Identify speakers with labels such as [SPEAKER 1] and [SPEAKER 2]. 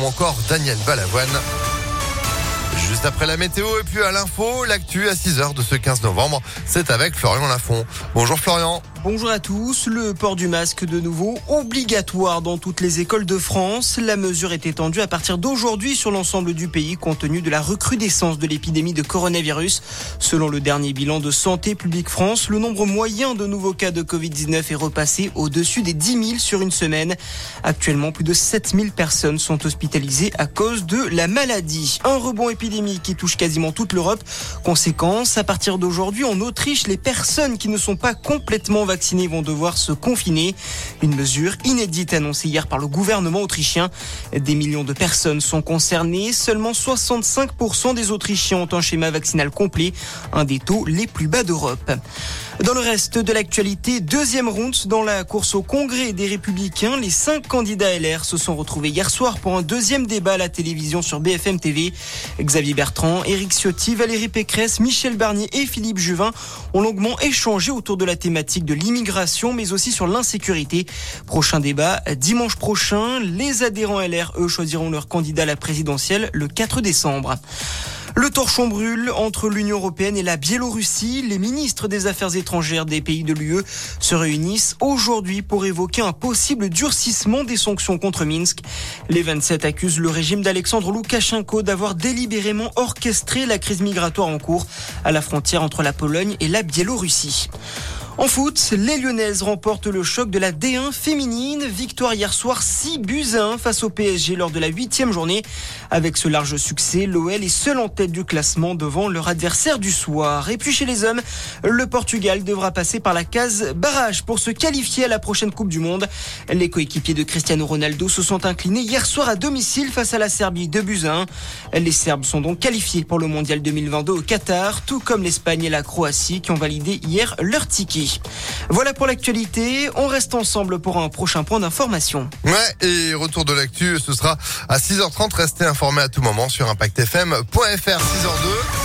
[SPEAKER 1] ou encore Daniel Balavoine. Juste après la météo et puis à l'info, l'actu à 6h de ce 15 novembre, c'est avec Florian Lafont. Bonjour Florian.
[SPEAKER 2] Bonjour à tous. Le port du masque de nouveau obligatoire dans toutes les écoles de France. La mesure est étendue à partir d'aujourd'hui sur l'ensemble du pays compte tenu de la recrudescence de l'épidémie de coronavirus. Selon le dernier bilan de Santé publique France, le nombre moyen de nouveaux cas de Covid-19 est repassé au-dessus des 10 000 sur une semaine. Actuellement, plus de 7 000 personnes sont hospitalisées à cause de la maladie. Un rebond épidémique qui touche quasiment toute l'Europe. Conséquence, à partir d'aujourd'hui, en Autriche, les personnes qui ne sont pas complètement vaccinés vont devoir se confiner. Une mesure inédite annoncée hier par le gouvernement autrichien. Des millions de personnes sont concernées. Seulement 65% des Autrichiens ont un schéma vaccinal complet, un des taux les plus bas d'Europe. Dans le reste de l'actualité, deuxième ronde dans la course au Congrès des Républicains. Les cinq candidats LR se sont retrouvés hier soir pour un deuxième débat à la télévision sur BFM TV. Xavier Bertrand, Éric Ciotti, Valérie Pécresse, Michel Barnier et Philippe Juvin ont longuement échangé autour de la thématique de l'immigration, mais aussi sur l'insécurité. Prochain débat dimanche prochain. Les adhérents LR, choisiront leur candidat à la présidentielle le 4 décembre. Le torchon brûle entre l'Union européenne et la Biélorussie. Les ministres des Affaires étrangères des pays de l'UE se réunissent aujourd'hui pour évoquer un possible durcissement des sanctions contre Minsk. Les 27 accusent le régime d'Alexandre Loukachenko d'avoir délibérément orchestré la crise migratoire en cours à la frontière entre la Pologne et la Biélorussie. En foot, les Lyonnaises remportent le choc de la D1 féminine. Victoire hier soir 6 buts à 1 face au PSG lors de la huitième journée. Avec ce large succès, l'OL est seul en tête du classement devant leur adversaire du soir. Et puis chez les hommes, le Portugal devra passer par la case barrage pour se qualifier à la prochaine Coupe du Monde. Les coéquipiers de Cristiano Ronaldo se sont inclinés hier soir à domicile face à la Serbie de buts à 1. Les Serbes sont donc qualifiés pour le Mondial 2022 au Qatar, tout comme l'Espagne et la Croatie qui ont validé hier leur ticket. Voilà pour l'actualité. On reste ensemble pour un prochain point d'information.
[SPEAKER 1] Ouais, et retour de l'actu, ce sera à 6h30. Restez informés à tout moment sur ImpactFM.fr 6h02.